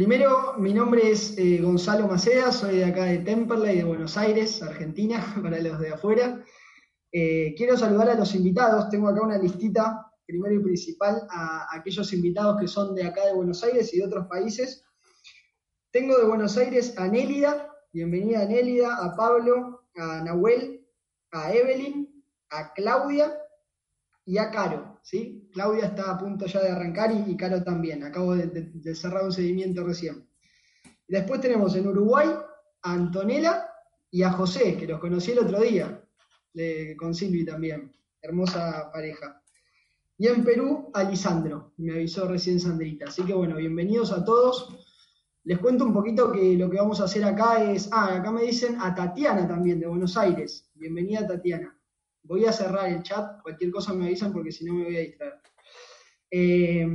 Primero, mi nombre es eh, Gonzalo Maceda, soy de acá de Temperley, de Buenos Aires, Argentina, para los de afuera. Eh, quiero saludar a los invitados, tengo acá una listita, primero y principal, a, aquellos invitados que son de acá de Buenos Aires y de otros países. Tengo de Buenos Aires a Nélida, bienvenida a Nélida, a Pablo, a Nahuel, a Evelyn, a Claudia y a Caro, Claudia está a punto ya de arrancar y, Caro también, acabo de, cerrar un seguimiento recién. Después tenemos en Uruguay a Antonella y a José, que los conocí el otro día, con Silvi también, hermosa pareja. Y en Perú a Lisandro, me avisó recién Sandrita. Así que bueno, bienvenidos a todos. Les cuento un poquito que lo que vamos a hacer acá es, ah, acá me dicen a Tatiana también, de Buenos Aires. Bienvenida Tatiana. Voy a cerrar el chat, cualquier cosa me avisan porque si no me voy a distraer. Eh,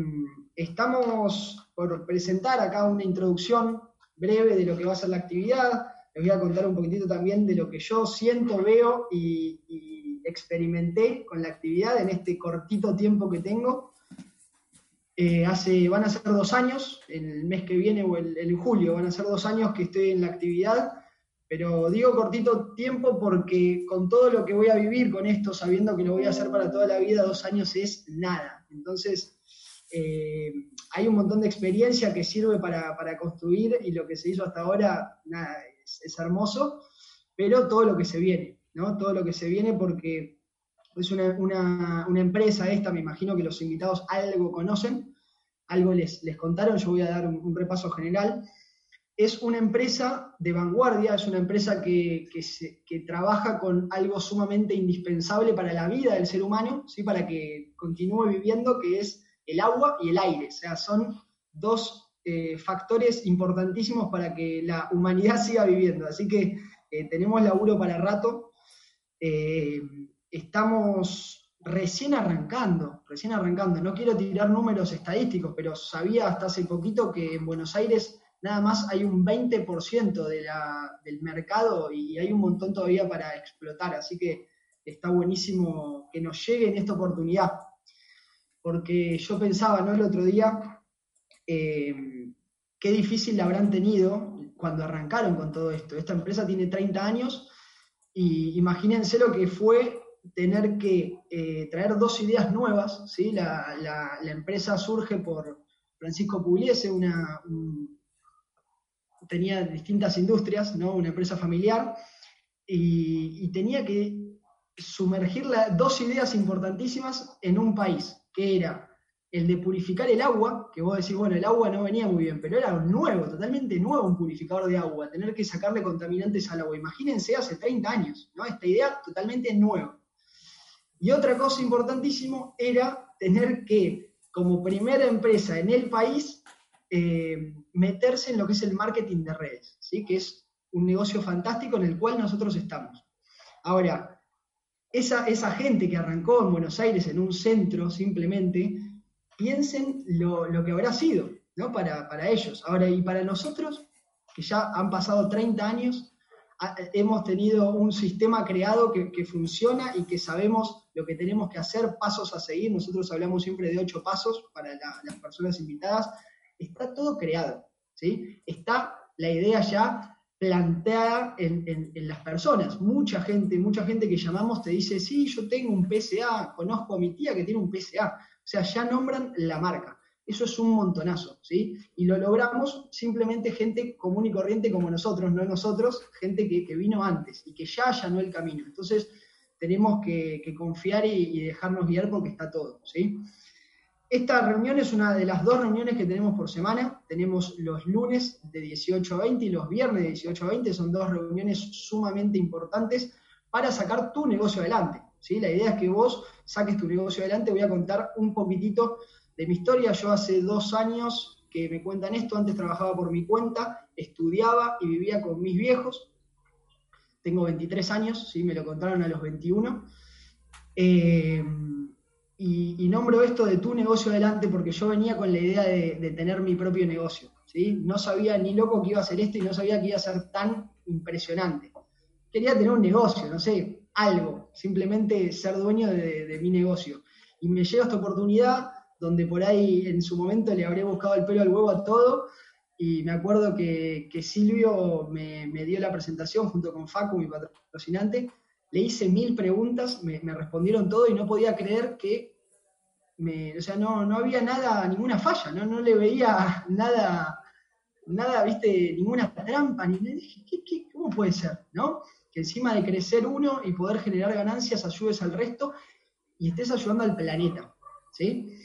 estamos por presentar acá una introducción breve de lo que va a ser la actividad. Les voy a contar un poquitito también de lo que yo siento, veo y, experimenté con la actividad en este cortito tiempo que tengo. Eh, hace, van a ser dos años, el mes que viene o el, en julio, van a ser dos años que estoy en la actividad pero digo cortito tiempo porque con todo lo que voy a vivir con esto, sabiendo que lo voy a hacer para toda la vida, dos años es nada. Entonces, eh, hay un montón de experiencia que sirve para, construir y lo que se hizo hasta ahora, nada, es, hermoso, pero todo lo que se viene, ¿no? Todo lo que se viene porque es una, empresa esta, me imagino que los invitados algo conocen, algo les, les contaron, yo voy a dar un repaso general es una empresa de vanguardia, es una empresa que, trabaja con algo sumamente indispensable para la vida del ser humano, ¿sí? para que continúe viviendo, que es el agua y el aire. O sea, son dos eh, factores importantísimos para que la humanidad siga viviendo. Así que eh, tenemos laburo para rato. Eh, estamos recién arrancando, recién arrancando. No quiero tirar números estadísticos, pero sabía hasta hace poquito que en Buenos Aires nada más hay un 20% de del mercado y hay un montón todavía para explotar, así que está buenísimo que nos llegue en esta oportunidad. Porque yo pensaba, ¿no? El otro día, eh, qué difícil la habrán tenido cuando arrancaron con todo esto. Esta empresa tiene 30 años y imagínense lo que fue tener que eh, traer dos ideas nuevas, ¿sí? La, empresa surge por Francisco Pugliese, una, tenía distintas industrias, ¿no? una empresa familiar, y, tenía que sumergir dos ideas importantísimas en un país, que era el de purificar el agua, que vos decís, bueno, el agua no venía muy bien, pero era nuevo, totalmente nuevo un purificador de agua, tener que sacarle contaminantes al agua. Imagínense hace 30 años, ¿no? Esta idea totalmente nueva. Y otra cosa importantísimo era tener que, como primera empresa en el país, eh, meterse en lo que es el marketing de redes, ¿sí? que es un negocio fantástico en el cual nosotros estamos. Ahora, esa, esa gente que arrancó en Buenos Aires en un centro simplemente, piensen lo, que habrá sido ¿no? para, para ellos. Ahora, y para nosotros, que ya han pasado 30 años, hemos tenido un sistema creado que, funciona y que sabemos lo que tenemos que hacer, pasos a seguir. Nosotros hablamos siempre de ocho pasos para las personas invitadas está todo creado, ¿sí? Está la idea ya planteada en, las personas. Mucha gente, mucha gente que llamamos te dice, sí, yo tengo un PSA, conozco a mi tía que tiene un PSA. O sea, ya nombran la marca. Eso es un montonazo, ¿sí? Y lo logramos simplemente gente común y corriente como nosotros, no nosotros, gente que, vino antes y que ya allanó el camino. Entonces, tenemos que, confiar y, y, dejarnos guiar porque está todo, ¿sí? Esta reunión es una de las dos reuniones que tenemos por semana. Tenemos los lunes de 18 a 20 y los viernes de 18 a 20. Son dos reuniones sumamente importantes para sacar tu negocio adelante. ¿sí? La idea es que vos saques tu negocio adelante. Voy a contar un poquitito de mi historia. Yo hace dos años que me cuentan esto. Antes trabajaba por mi cuenta, estudiaba y vivía con mis viejos. Tengo 23 años, ¿sí? me lo contaron a los 21. Eh, y, nombro esto de tu negocio adelante porque yo venía con la idea de, tener mi propio negocio. ¿sí? No sabía ni loco que iba a ser esto y no sabía que iba a ser tan impresionante. Quería tener un negocio, no sé, algo, simplemente ser dueño de, mi negocio. Y me llega esta oportunidad donde por ahí en su momento le habré buscado el pelo al huevo a todo y me acuerdo que, Silvio me, dio la presentación junto con Facu, mi patrocinante, le hice mil preguntas, me, respondieron todo y no podía creer que, o sea, no, no había nada, ninguna falla, no, no le veía nada, nada, viste, ninguna trampa, ni dije, ¿qué, cómo puede ser? ¿No? Que encima de crecer uno y poder generar ganancias ayudes al resto y estés ayudando al planeta, ¿sí?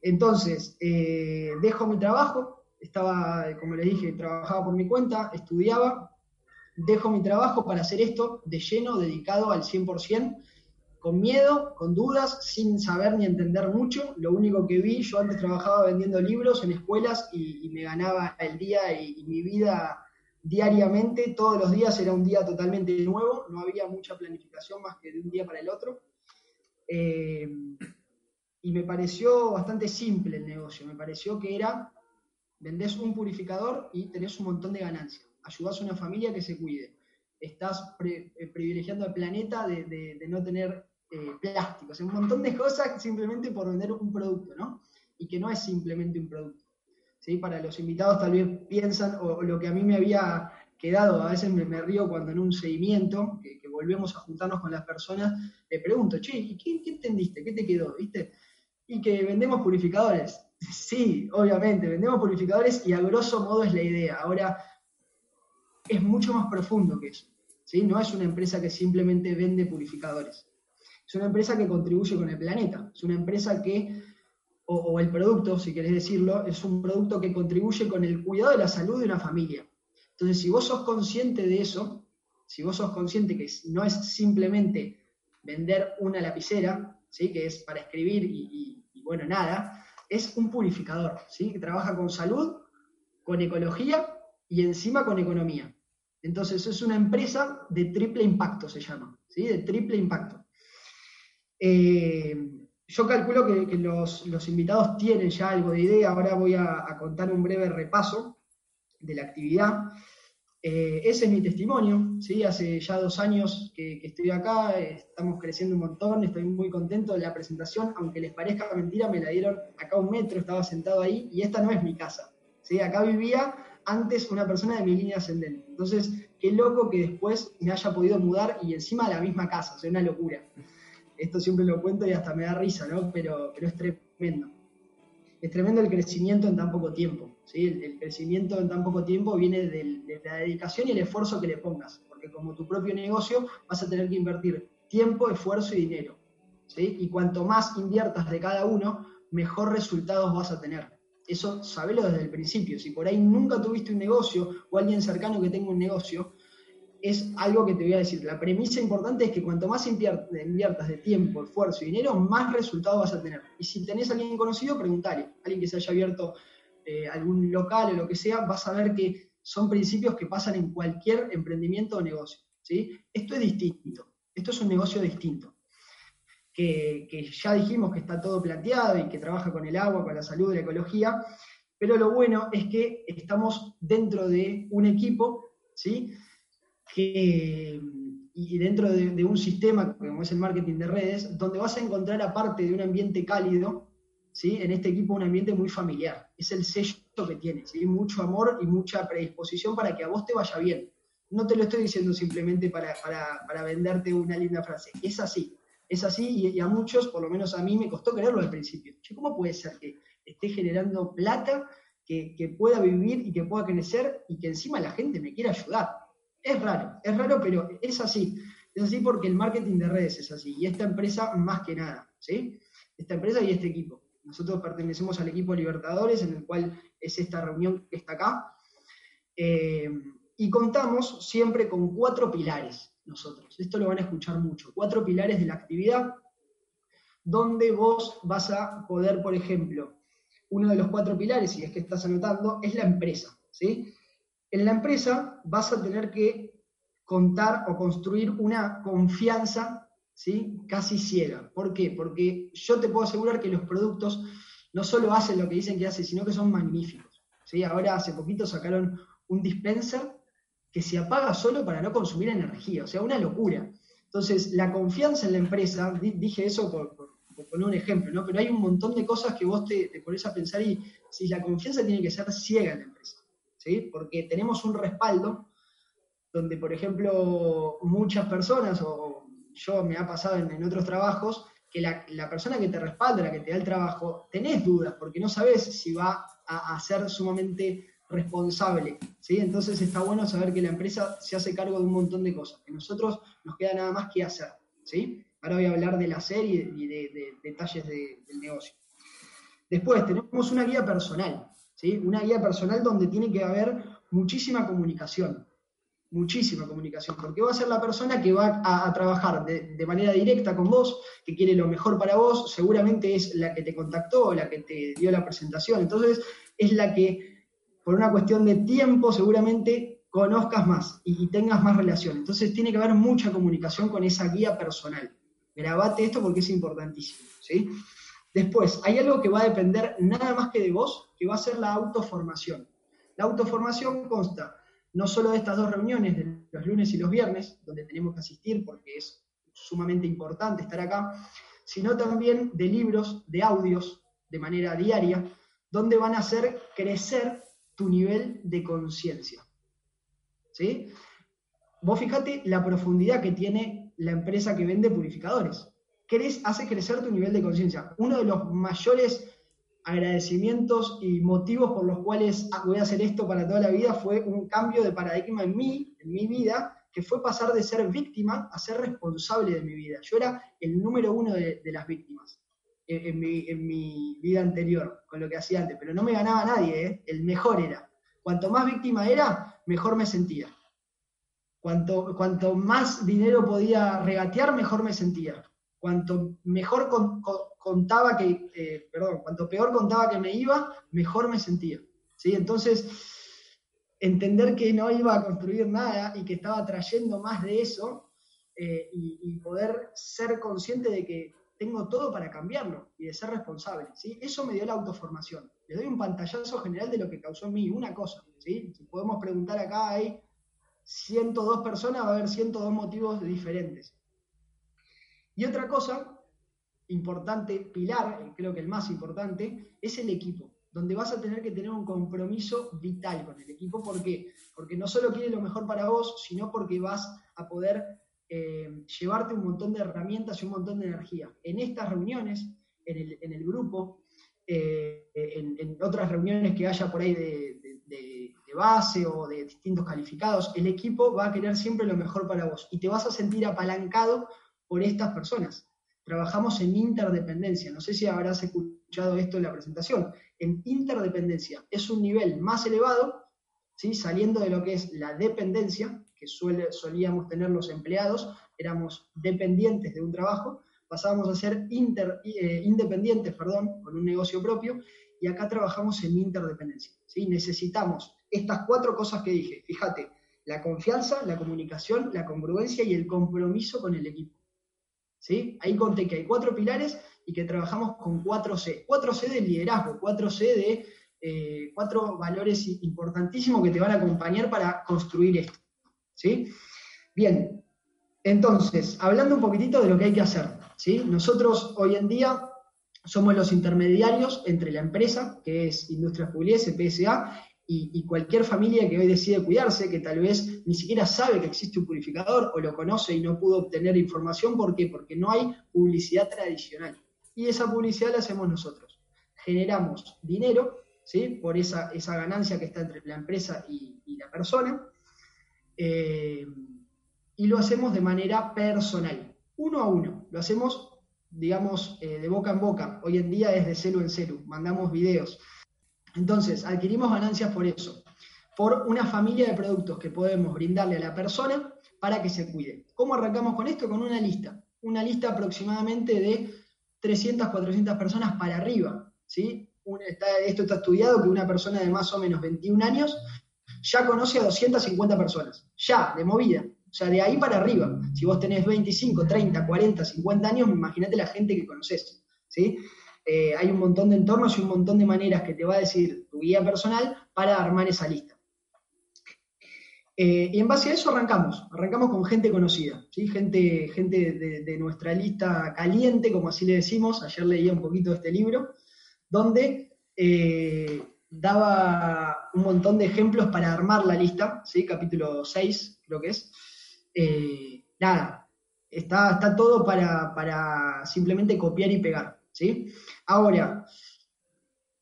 Entonces, eh, dejo mi trabajo, estaba, como les dije, trabajaba por mi cuenta, estudiaba, dejo mi trabajo para hacer esto de lleno, dedicado al 100%, con miedo, con dudas, sin saber ni entender mucho. Lo único que vi, yo antes trabajaba vendiendo libros en escuelas y, me ganaba el día y, mi vida diariamente, todos los días era un día totalmente nuevo, no había mucha planificación más que de un día para el otro. Eh, y me pareció bastante simple el negocio, me pareció que era, vendés un purificador y tenés un montón de ganancias, ayudás a una familia que se cuide, estás eh, privilegiando al planeta de, no tener eh, plásticos, un montón de cosas simplemente por vender un producto, ¿no? Y que no es simplemente un producto. ¿sí? Para los invitados tal vez piensan, o, lo que a mí me había quedado, a veces me, río cuando en un seguimiento, que, volvemos a juntarnos con las personas, le pregunto, che, ¿y qué, qué entendiste? ¿Qué te quedó? ¿Viste? y que vendemos purificadores. Sí, obviamente, vendemos purificadores y a grosso modo es la idea. Ahora, es mucho más profundo que eso. ¿sí? No es una empresa que simplemente vende purificadores. Es una empresa que contribuye con el planeta. Es una empresa que, o, el producto, si querés decirlo, es un producto que contribuye con el cuidado de la salud de una familia. Entonces, si vos sos consciente de eso, si vos sos consciente que no es simplemente vender una lapicera, ¿sí? que es para escribir y bueno, nada, es un purificador, ¿sí? que trabaja con salud, con ecología y encima con economía. Entonces es una empresa de triple impacto, se llama, ¿sí? de triple impacto. Eh, yo calculo que, los, invitados tienen ya algo de idea, ahora voy a contar un breve repaso de la actividad. Eh, ese es mi testimonio, ¿sí? hace ya dos años que, estoy acá, estamos creciendo un montón, estoy muy contento de la presentación, aunque les parezca mentira, me la dieron acá un metro, estaba sentado ahí, y esta no es mi casa. ¿sí? Acá vivía antes una persona de mi línea ascendente. Entonces, qué loco que después me haya podido mudar y encima a la misma casa, o sea, una locura. Esto siempre lo cuento y hasta me da risa, ¿no? Pero, pero es tremendo. Es tremendo el crecimiento en tan poco tiempo. El, crecimiento en tan poco tiempo viene de la dedicación y el esfuerzo que le pongas, porque como tu propio negocio vas a tener que invertir tiempo, esfuerzo y dinero. Y cuanto más inviertas de cada uno, mejor resultados vas a tener. Eso sabelo desde el principio. Si por ahí nunca tuviste un negocio o alguien cercano que tenga un negocio, es algo que te voy a decir. La premisa importante es que cuanto más inviertas de tiempo, esfuerzo y dinero, más resultados vas a tener. Y si tenés a alguien conocido, preguntale. Alguien que se haya abierto eh, algún local o lo que sea, vas a ver que son principios que pasan en cualquier emprendimiento o negocio. ¿sí? Esto es distinto, esto es un negocio distinto, que, ya dijimos que está todo planteado y que trabaja con el agua, con la salud, la ecología, pero lo bueno es que estamos dentro de un equipo, ¿sí? Que, y dentro de, un sistema como es el marketing de redes, donde vas a encontrar aparte de un ambiente cálido, en este equipo un ambiente muy familiar. Es el sello que tiene, ¿sí? mucho amor y mucha predisposición para que a vos te vaya bien. No te lo estoy diciendo simplemente para, venderte una linda frase, es así, es así y, a muchos, por lo menos a mí, me costó creerlo al principio. ¿Cómo puede ser que esté generando plata, que, que pueda vivir y que pueda crecer y que encima la gente me quiera ayudar? Es raro, es raro, pero es así. Es así porque el marketing de redes es así. Y esta empresa más que nada, ¿sí? Esta empresa y este equipo. Nosotros pertenecemos al equipo Libertadores, en el cual es esta reunión que está acá. Eh, y contamos siempre con cuatro pilares nosotros. Esto lo van a escuchar mucho. Cuatro pilares de la actividad, donde vos vas a poder, por ejemplo, uno de los cuatro pilares, si es que estás anotando, es la empresa. ¿sí? En la empresa vas a tener que contar o construir una confianza ¿sí? casi ciega. ¿Por qué? Porque yo te puedo asegurar que los productos no solo hacen lo que dicen que hacen, sino que son magníficos. ¿sí? Ahora hace poquito sacaron un dispenser que se apaga solo para no consumir energía, o sea, una locura. Entonces, la confianza en la empresa, dije eso por, poner un ejemplo, ¿no? pero hay un montón de cosas que vos te, te pones a pensar y si la confianza tiene que ser ciega en la empresa. ¿sí? Porque tenemos un respaldo donde, por ejemplo, muchas personas, o yo me ha pasado en, otros trabajos, que la, persona que te respalda, la que te da el trabajo, tenés dudas, porque no sabes si va a, a ser sumamente responsable, ¿sí? Entonces está bueno saber que la empresa se hace cargo de un montón de cosas, que nosotros nos queda nada más que hacer, ¿sí? Ahora voy a hablar de la serie y de, detalles del negocio. Después tenemos una guía personal, ¿sí? Una guía personal donde tiene que haber muchísima comunicación, muchísima comunicación, porque va a ser la persona que va a, trabajar de, manera directa con vos, que quiere lo mejor para vos, seguramente es la que te contactó, la que te dio la presentación, entonces es la que por una cuestión de tiempo seguramente conozcas más y, tengas más relación. Entonces tiene que haber mucha comunicación con esa guía personal. Grabate esto porque es importantísimo. ¿sí? Después, hay algo que va a depender nada más que de vos, que va a ser la autoformación. La autoformación consta no solo de estas dos reuniones, de los lunes y los viernes, donde tenemos que asistir porque es sumamente importante estar acá, sino también de libros, de audios, de manera diaria, donde van a hacer crecer tu nivel de conciencia. ¿Sí? Vos fijate la profundidad que tiene la empresa que vende purificadores. hace crecer tu nivel de conciencia. Uno de los mayores agradecimientos y motivos por los cuales voy a hacer esto para toda la vida fue un cambio de paradigma en mí, en mi vida, que fue pasar de ser víctima a ser responsable de mi vida. Yo era el número uno de, las víctimas en, mi, vida anterior, con lo que hacía antes, pero no me ganaba nadie, ¿eh? el mejor era. Cuanto más víctima era, mejor me sentía. Cuanto, cuanto más dinero podía regatear, mejor me sentía. Cuanto mejor contaba que, eh, perdón, cuanto peor contaba que me iba, mejor me sentía. ¿sí? Entonces, entender que no iba a construir nada y que estaba trayendo más de eso eh, y poder ser consciente de que tengo todo para cambiarlo y de ser responsable. ¿sí? Eso me dio la autoformación. Les doy un pantallazo general de lo que causó en mí, una cosa. ¿sí? Si podemos preguntar acá, hay 102 personas, va a haber 102 motivos diferentes. Y otra cosa importante, pilar, creo que el más importante, es el equipo, donde vas a tener que tener un compromiso vital con el equipo. ¿Por qué? Porque no solo quiere lo mejor para vos, sino porque vas a poder eh, llevarte un montón de herramientas y un montón de energía. En estas reuniones, en el, grupo, eh, en, otras reuniones que haya por ahí de, base o de distintos calificados, el equipo va a querer siempre lo mejor para vos y te vas a sentir apalancado por estas personas. Trabajamos en interdependencia. No sé si habrás escuchado esto en la presentación. En interdependencia es un nivel más elevado, ¿sí? saliendo de lo que es la dependencia, que solíamos tener los empleados, éramos dependientes de un trabajo, pasábamos a ser eh, independientes, perdón, con un negocio propio, y acá trabajamos en interdependencia. ¿sí? Necesitamos estas cuatro cosas que dije, fíjate, la confianza, la comunicación, la congruencia y el compromiso con el equipo. ¿Sí? Ahí conté que hay cuatro pilares y que trabajamos con 4C. 4C de liderazgo, 4C de eh, cuatro valores importantísimos que te van a acompañar para construir esto. ¿sí? Bien, entonces, hablando un poquitito de lo que hay que hacer, ¿sí? Nosotros hoy en día somos los intermediarios entre la empresa, que es Industrias Publies, PSA, y, cualquier familia que hoy decide cuidarse, que tal vez ni siquiera sabe que existe un purificador o lo conoce y no pudo obtener información. ¿Por qué? Porque no hay publicidad tradicional. Y esa publicidad la hacemos nosotros. Generamos dinero ¿sí? por esa, esa ganancia que está entre la empresa y la persona eh, y lo hacemos de manera personal, uno a uno. Lo hacemos, digamos, eh, de boca en boca. Hoy en día es de celu en celu, mandamos videos. Entonces, adquirimos ganancias por eso, por una familia de productos que podemos brindarle a la persona para que se cuide. ¿Cómo arrancamos con esto? Con una lista. Una lista aproximadamente de 300, 400 personas para arriba. ¿sí? Esto está estudiado que una persona de más o menos 21 años ya conoce a 250 personas, ya, de movida. O sea, de ahí para arriba. Si vos tenés 25, 30, 40, 50 años, imagínate la gente que conoces. ¿sí? Eh, hay un montón de entornos y un montón de maneras que te va a decir tu guía personal para armar esa lista. Eh, y en base a eso arrancamos, arrancamos con gente conocida, ¿sí? gente, gente de, nuestra lista caliente, como así le decimos, ayer leía un poquito de este libro, donde eh, daba un montón de ejemplos para armar la lista, ¿sí? capítulo 6 creo que es. Eh, nada, está, está todo para, simplemente copiar y pegar. ¿sí? Ahora,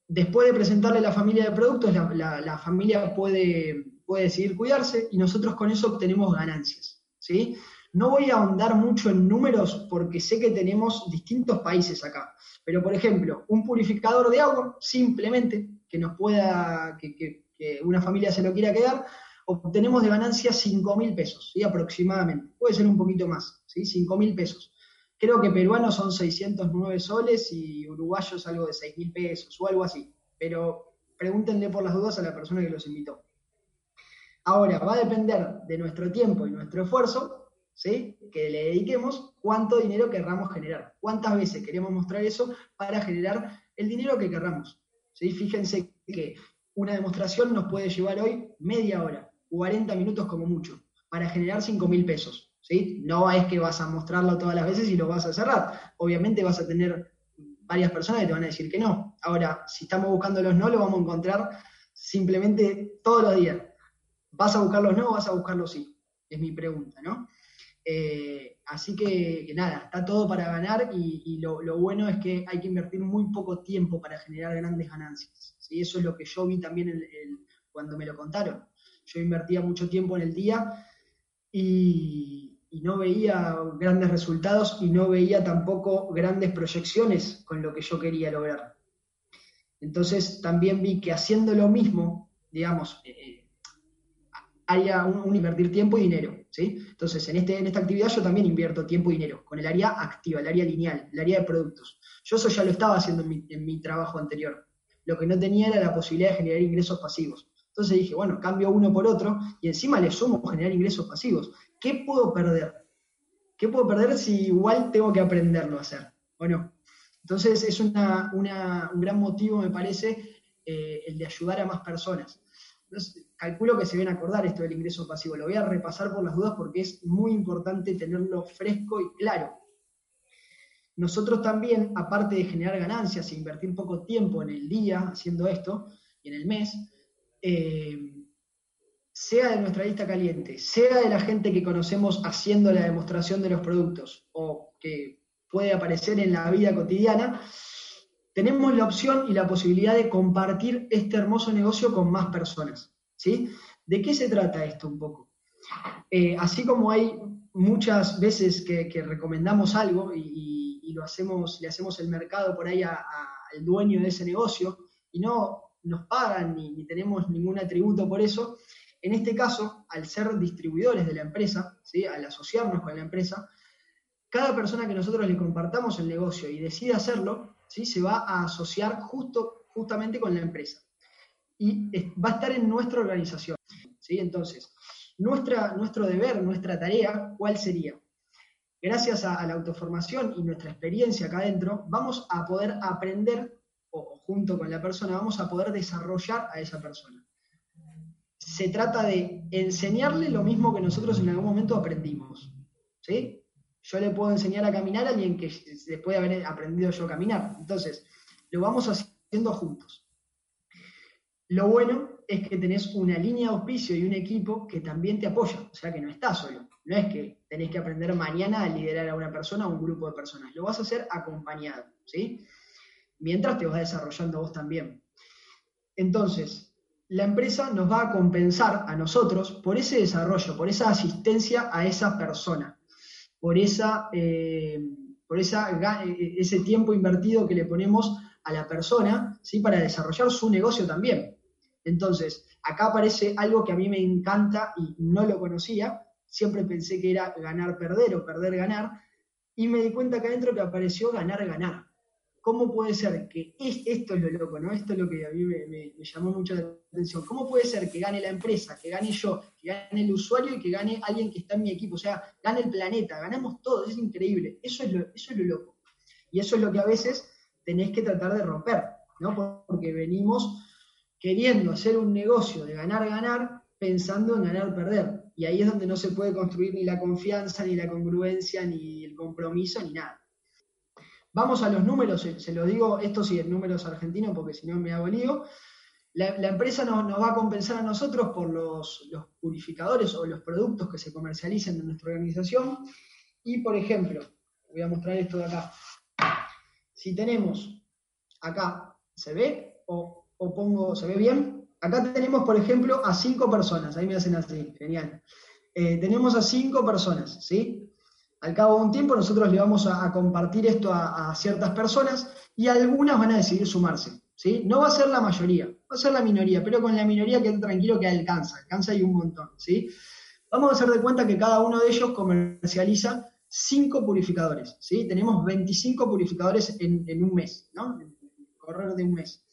después de presentarle la familia de productos, la, familia puede, puede decidir cuidarse y nosotros con eso obtenemos ganancias. ¿sí? No voy a ahondar mucho en números porque sé que tenemos distintos países acá. Pero, por ejemplo, un purificador de agua, simplemente, que nos pueda, que, una familia se lo quiera quedar, obtenemos de ganancia 5 mil pesos, ¿sí? aproximadamente. Puede ser un poquito más, ¿sí? 5 mil pesos. Creo que peruanos son 609 soles y uruguayos algo de 6 mil pesos o algo así. Pero pregúntenle por las dudas a la persona que los invitó. Ahora, va a depender de nuestro tiempo y nuestro esfuerzo ¿sí? que le dediquemos, cuánto dinero querramos generar, cuántas veces queremos mostrar eso para generar el dinero que querramos. ¿sí? Fíjense que una demostración nos puede llevar hoy media hora, 40 minutos como mucho, para generar 5 mil pesos. ¿sí? No es que vas a mostrarlo todas las veces y lo vas a cerrar. Obviamente vas a tener varias personas que te van a decir que no. Ahora, si estamos buscando los no, lo vamos a encontrar simplemente todos los días. ¿Vas a buscar los no o vas a buscar los sí? Es mi pregunta, ¿no? Eh, así que, nada, está todo para ganar y, lo, bueno es que hay que invertir muy poco tiempo para generar grandes ganancias. ¿sí? Eso es lo que yo vi también cuando me lo contaron. Yo invertía mucho tiempo en el día y, no veía grandes resultados y no veía tampoco grandes proyecciones con lo que yo quería lograr. Entonces también vi que haciendo lo mismo, digamos, haya un invertir tiempo y dinero. Entonces, en, este, en esta actividad yo también invierto tiempo y dinero, con el área activa, el área lineal, el área de productos. Yo eso ya lo estaba haciendo en mi, trabajo anterior. Lo que no tenía era la posibilidad de generar ingresos pasivos. Entonces dije, bueno, cambio uno por otro y encima le sumo generar ingresos pasivos. ¿Qué puedo perder? ¿Qué puedo perder si igual tengo que aprenderlo a hacer? ¿O no? Entonces es un gran motivo, me parece, eh, el de ayudar a más personas calculo que se viene a acordar esto del ingreso pasivo. Lo voy a repasar por las dudas porque es muy importante tenerlo fresco y claro. Nosotros también, aparte de generar ganancias e invertir poco tiempo en el día haciendo esto y en el mes, eh, sea de nuestra lista caliente, sea de la gente que conocemos haciendo la demostración de los productos o que puede aparecer en la vida cotidiana, tenemos la opción y la posibilidad de compartir este hermoso negocio con más personas. ¿Sí? ¿De qué se trata esto un poco? Eh, así como hay muchas veces que, recomendamos algo y, lo hacemos, le hacemos el mercado por ahí al dueño de ese negocio y no nos pagan ni, ni, tenemos ningún atributo por eso, en este caso, al ser distribuidores de la empresa, ¿sí? al asociarnos con la empresa, cada persona que nosotros le compartamos el negocio y decida hacerlo, se va a asociar justo, justamente con la empresa. Y va a estar en nuestra organización. ¿sí? Entonces, nuestra, nuestro deber, nuestra tarea, ¿cuál sería? Gracias a, la autoformación y nuestra experiencia acá adentro, vamos a poder aprender, o, junto con la persona, vamos a poder desarrollar a esa persona. Se trata de enseñarle lo mismo que nosotros en algún momento aprendimos. ¿sí? yo le puedo enseñar a caminar a alguien que después de haber aprendido yo a caminar. Entonces, lo vamos haciendo juntos. Lo bueno es que tenés una línea de auspicio y un equipo que también te apoya, o sea que no estás solo. No es que tenés que aprender mañana a liderar a una persona o un grupo de personas, lo vas a hacer acompañado, ¿sí? Mientras te vas desarrollando vos también. Entonces, la empresa nos va a compensar a nosotros por ese desarrollo, por esa asistencia a esa persona por, esa, eh, por esa, ese tiempo invertido que le ponemos a la persona ¿sí? para desarrollar su negocio también. Entonces, acá aparece algo que a mí me encanta y no lo conocía, siempre pensé que era ganar, perder o perder, ganar, y me di cuenta acá adentro que apareció ganar, ganar. ¿cómo puede ser que esto es lo loco, ¿no? Esto es lo que a mí me, llamó mucho la atención. ¿Cómo puede ser que gane la empresa, que gane yo, que gane el usuario y que gane alguien que está en mi equipo? O sea, gane el planeta, ganamos todos, es increíble. Eso es lo, eso es lo loco. Y eso es lo que a veces tenés que tratar de romper, ¿no? Porque venimos queriendo hacer un negocio de ganar, ganar, pensando en ganar, perder. Y ahí es donde no se puede construir ni la confianza, ni la congruencia, ni el compromiso, ni nada. Vamos a los números, se, lo digo, esto sí, números argentinos, porque si no me hago lío. La, empresa nos, va a compensar a nosotros por los, purificadores o los productos que se comercialicen en nuestra organización. Y, por ejemplo, voy a mostrar esto de acá. Si tenemos acá, ¿se ve? O, pongo, ¿se ve bien? Acá tenemos, por ejemplo, a cinco personas. Ahí me hacen así, genial. Eh, tenemos a cinco personas, ¿sí? Al cabo de un tiempo nosotros le vamos a, compartir esto a, ciertas personas y algunas van a decidir sumarse. ¿sí? No va a ser la mayoría, va a ser la minoría, pero con la minoría quede tranquilo que alcanza, alcanza y un montón, ¿sí? Vamos a hacer de cuenta que cada uno de ellos comercializa cinco purificadores, ¿sí? Tenemos 25 purificadores en, un mes, ¿no? En correr de un mes.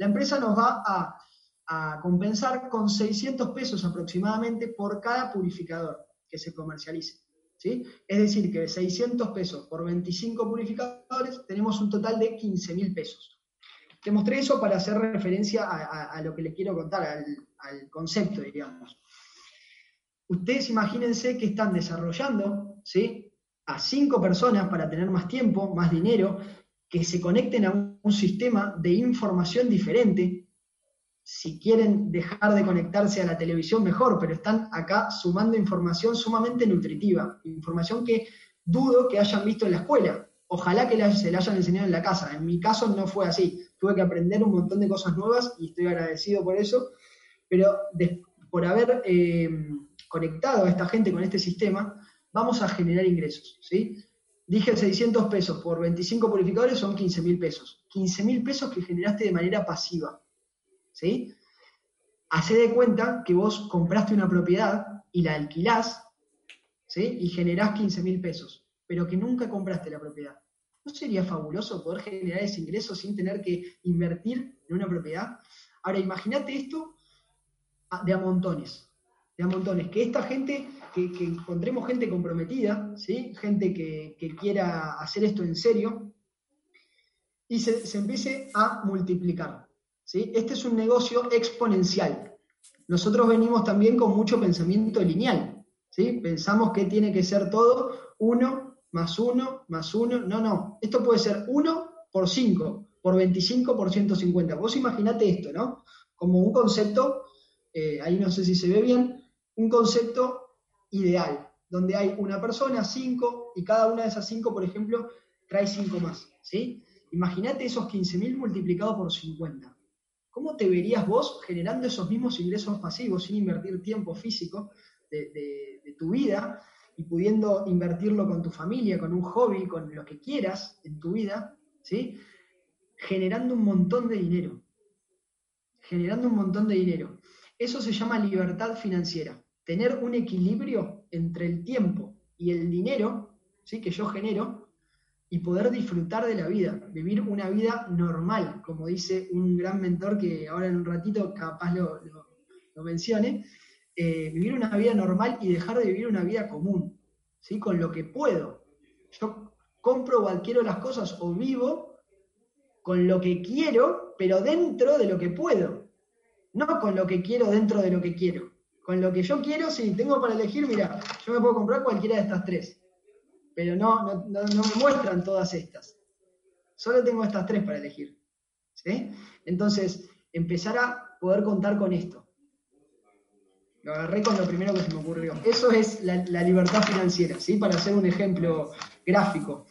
La empresa nos va a, compensar con 600 pesos aproximadamente por cada purificador que se comercialice. ¿Sí? Es decir, que 600 pesos por 25 purificadores tenemos un total de 15 mil pesos. Te mostré eso para hacer referencia a, lo que les quiero contar, al, concepto, digamos. Ustedes imagínense que están desarrollando ¿sí? a cinco personas para tener más tiempo, más dinero, que se conecten a un, sistema de información diferente. Si quieren dejar de conectarse a la televisión, mejor, pero están acá sumando información sumamente nutritiva, información que dudo que hayan visto en la escuela. Ojalá que se la hayan enseñado en la casa. En mi caso no fue así tuve que aprender un montón de cosas nuevas y estoy agradecido por eso, pero por haber eh, conectado a esta gente con este sistema, vamos a generar ingresos, ¿sí? Dije 600 pesos por 25 purificadores son 15 mil pesos. 15 mil pesos que generaste de manera pasiva, ¿sí? Hacé de cuenta que vos compraste una propiedad y la alquilás, ¿sí? Y generás 15 mil pesos, pero que nunca compraste la propiedad. ¿No sería fabuloso poder generar ese ingreso sin tener que invertir en una propiedad? Ahora, imagínate esto de a montones, de a montones, que esta gente, que, encontremos gente comprometida, ¿sí? gente que, quiera hacer esto en serio, y se, empiece a multiplicar. ¿sí? Este es un negocio exponencial. Nosotros venimos también con mucho pensamiento lineal. ¿sí? Pensamos que tiene que ser todo uno más 1, más 1. No, no. Esto puede ser 1 por 5, por 25, por 150. Vos imaginate esto, ¿no? Como un concepto, eh, ahí no sé si se ve bien, un concepto ideal, donde hay una persona, 5, y cada una de esas 5, por ejemplo, trae 5 más, ¿sí? Imagínate esos 15.000 multiplicados por 50. ¿Cómo te verías vos generando esos mismos ingresos pasivos sin invertir tiempo físico de tu vida y pudiendo invertirlo con tu familia, con un hobby, con lo que quieras en tu vida, ¿sí? Generando un montón de dinero. Generando un montón de dinero. Eso se llama libertad financiera. Tener un equilibrio entre el tiempo y el dinero, ¿sí? Que yo genero y poder disfrutar de la vida, vivir una vida normal, como dice un gran mentor que ahora en un ratito capaz lo, lo mencione, eh, vivir una vida normal y dejar de vivir una vida común, ¿sí? Con lo que puedo. Yo compro o adquiero las cosas o vivo con lo que quiero, pero dentro de lo que puedo. No con lo que quiero dentro de lo que quiero. Con lo que yo quiero, sí, tengo para elegir, mira, yo me puedo comprar cualquiera de estas tres. Pero no, no, no, me muestran todas estas. Solo tengo estas tres para elegir. ¿sí? Entonces, empezar a poder contar con esto. Lo agarré con lo primero que se me ocurrió. Eso es la, libertad financiera, ¿sí? Para hacer un ejemplo gráfico.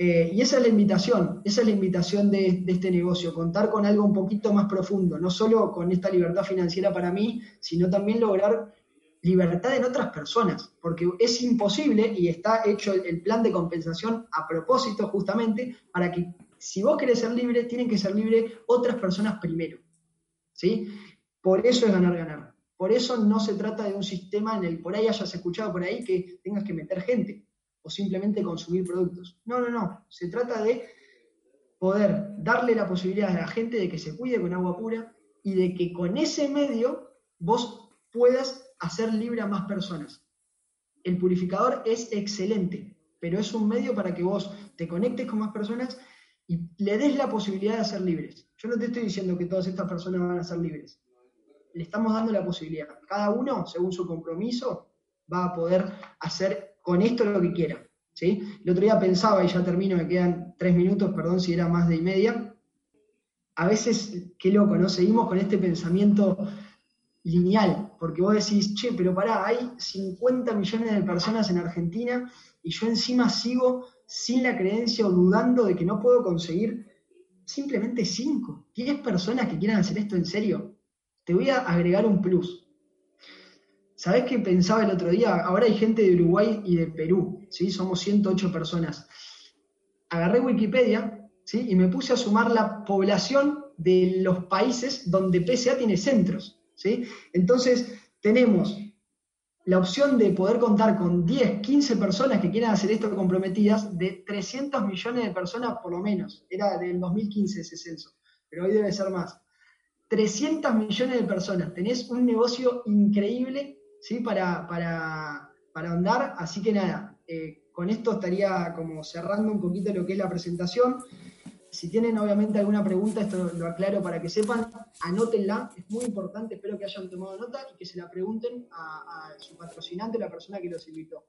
Eh, y esa es la invitación, esa es la invitación de, este negocio, contar con algo un poquito más profundo, no solo con esta libertad financiera para mí, sino también lograr libertad en otras personas, porque es imposible y está hecho el, plan de compensación a propósito justamente para que si vos querés ser libre, tienen que ser libres otras personas primero. ¿sí? Por eso es ganar, ganar. Por eso no se trata de un sistema en el por ahí hayas escuchado por ahí que tengas que meter gente o simplemente consumir productos. No, no, no. Se trata de poder darle la posibilidad a la gente de que se cuide con agua pura y de que con ese medio vos puedas hacer libre a más personas. El purificador es excelente, pero es un medio para que vos te conectes con más personas y le des la posibilidad de ser libres. Yo no te estoy diciendo que todas estas personas van a ser libres le estamos dando la posibilidad. Cada uno, según su compromiso, va a poder hacer con esto lo que quiera. ¿sí? El otro día pensaba, y ya termino, me quedan tres minutos, perdón si era más de y media. a veces, qué loco, ¿no? Seguimos con este pensamiento lineal, porque vos decís, che, pero pará, hay 50 millones de personas en Argentina y yo encima sigo sin la creencia o dudando de que no puedo conseguir simplemente 5, 10 personas que quieran hacer esto en serio. Te voy a agregar un plus. ¿Sabés qué pensaba el otro día? Ahora hay gente de Uruguay y de Perú, ¿sí? Somos 108 personas. Agarré Wikipedia, ¿sí? Y me puse a sumar la población de los países donde PSA tiene centros, ¿sí? Entonces, tenemos la opción de poder contar con 10, 15 personas que quieran hacer esto comprometidas, de 300 millones de personas por lo menos. Era del 2015 ese censo, pero hoy debe ser más. 300 millones de personas. Tenés un negocio increíble ¿sí? Para, para, para andar. Así que nada, eh, con esto estaría como cerrando un poquito lo que es la presentación. Si tienen obviamente alguna pregunta, esto lo aclaro para que sepan, anótenla, es muy importante, espero que hayan tomado nota y que se la pregunten a, a su patrocinante, la persona que los invitó.